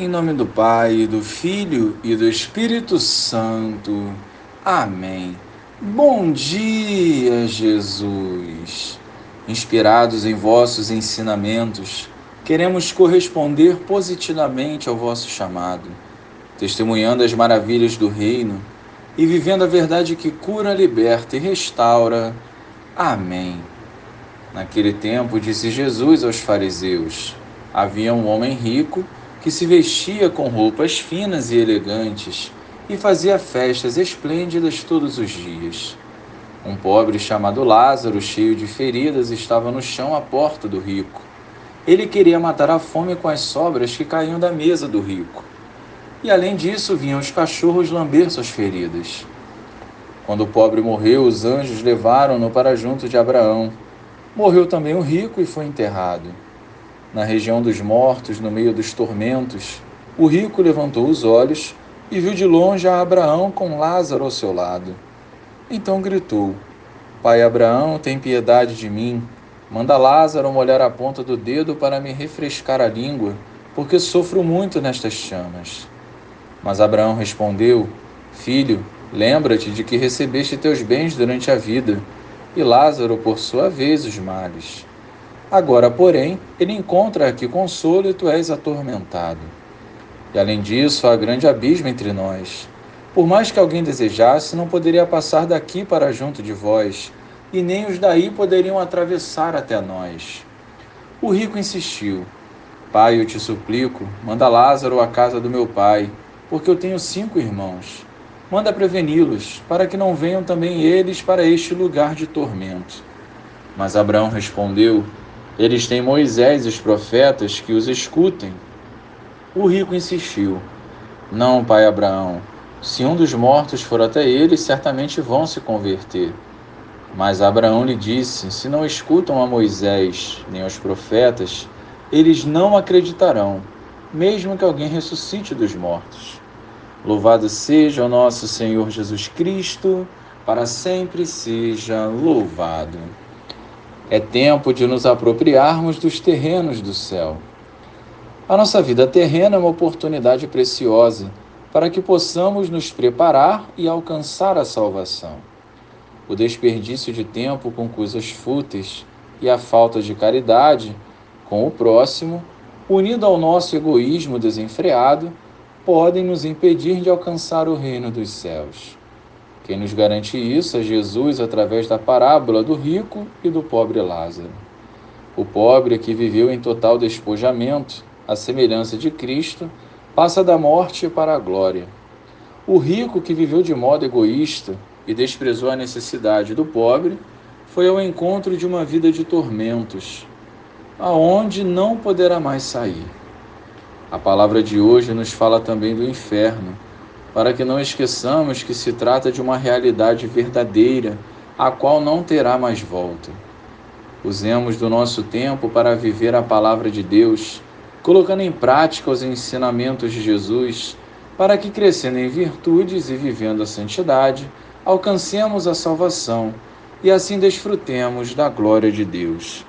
Em nome do Pai, do Filho e do Espírito Santo. Amém. Bom dia, Jesus. Inspirados em vossos ensinamentos, queremos corresponder positivamente ao vosso chamado, testemunhando as maravilhas do Reino e vivendo a verdade que cura, liberta e restaura. Amém. Naquele tempo, disse Jesus aos fariseus: Havia um homem rico que se vestia com roupas finas e elegantes e fazia festas esplêndidas todos os dias. Um pobre chamado Lázaro, cheio de feridas, estava no chão à porta do rico. Ele queria matar a fome com as sobras que caíam da mesa do rico. E além disso, vinham os cachorros lamber suas feridas. Quando o pobre morreu, os anjos levaram-no para junto de Abraão. Morreu também o rico e foi enterrado na região dos mortos, no meio dos tormentos, o rico levantou os olhos e viu de longe a Abraão com Lázaro ao seu lado. Então gritou: Pai Abraão, tem piedade de mim. Manda Lázaro molhar a ponta do dedo para me refrescar a língua, porque sofro muito nestas chamas. Mas Abraão respondeu: Filho, lembra-te de que recebeste teus bens durante a vida, e Lázaro, por sua vez, os males. Agora, porém, ele encontra aqui consolo e tu és atormentado. E além disso, há grande abismo entre nós. Por mais que alguém desejasse, não poderia passar daqui para junto de vós, e nem os daí poderiam atravessar até nós. O rico insistiu: Pai, eu te suplico, manda Lázaro à casa do meu pai, porque eu tenho cinco irmãos. Manda preveni-los, para que não venham também eles para este lugar de tormento. Mas Abraão respondeu: eles têm Moisés e os profetas que os escutem. O rico insistiu: Não, pai Abraão. Se um dos mortos for até eles, certamente vão se converter. Mas Abraão lhe disse: Se não escutam a Moisés nem aos profetas, eles não acreditarão, mesmo que alguém ressuscite dos mortos. Louvado seja o nosso Senhor Jesus Cristo, para sempre seja louvado. É tempo de nos apropriarmos dos terrenos do céu. A nossa vida terrena é uma oportunidade preciosa para que possamos nos preparar e alcançar a salvação. O desperdício de tempo com coisas fúteis e a falta de caridade com o próximo, unido ao nosso egoísmo desenfreado, podem nos impedir de alcançar o reino dos céus. Quem nos garante isso é Jesus através da parábola do rico e do pobre Lázaro. O pobre que viveu em total despojamento, à semelhança de Cristo, passa da morte para a glória. O rico que viveu de modo egoísta e desprezou a necessidade do pobre, foi ao encontro de uma vida de tormentos, aonde não poderá mais sair. A palavra de hoje nos fala também do inferno para que não esqueçamos que se trata de uma realidade verdadeira, a qual não terá mais volta. Usemos do nosso tempo para viver a palavra de Deus, colocando em prática os ensinamentos de Jesus, para que, crescendo em virtudes e vivendo a santidade, alcancemos a salvação e assim desfrutemos da glória de Deus.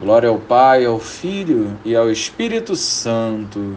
Glória ao Pai, ao Filho e ao Espírito Santo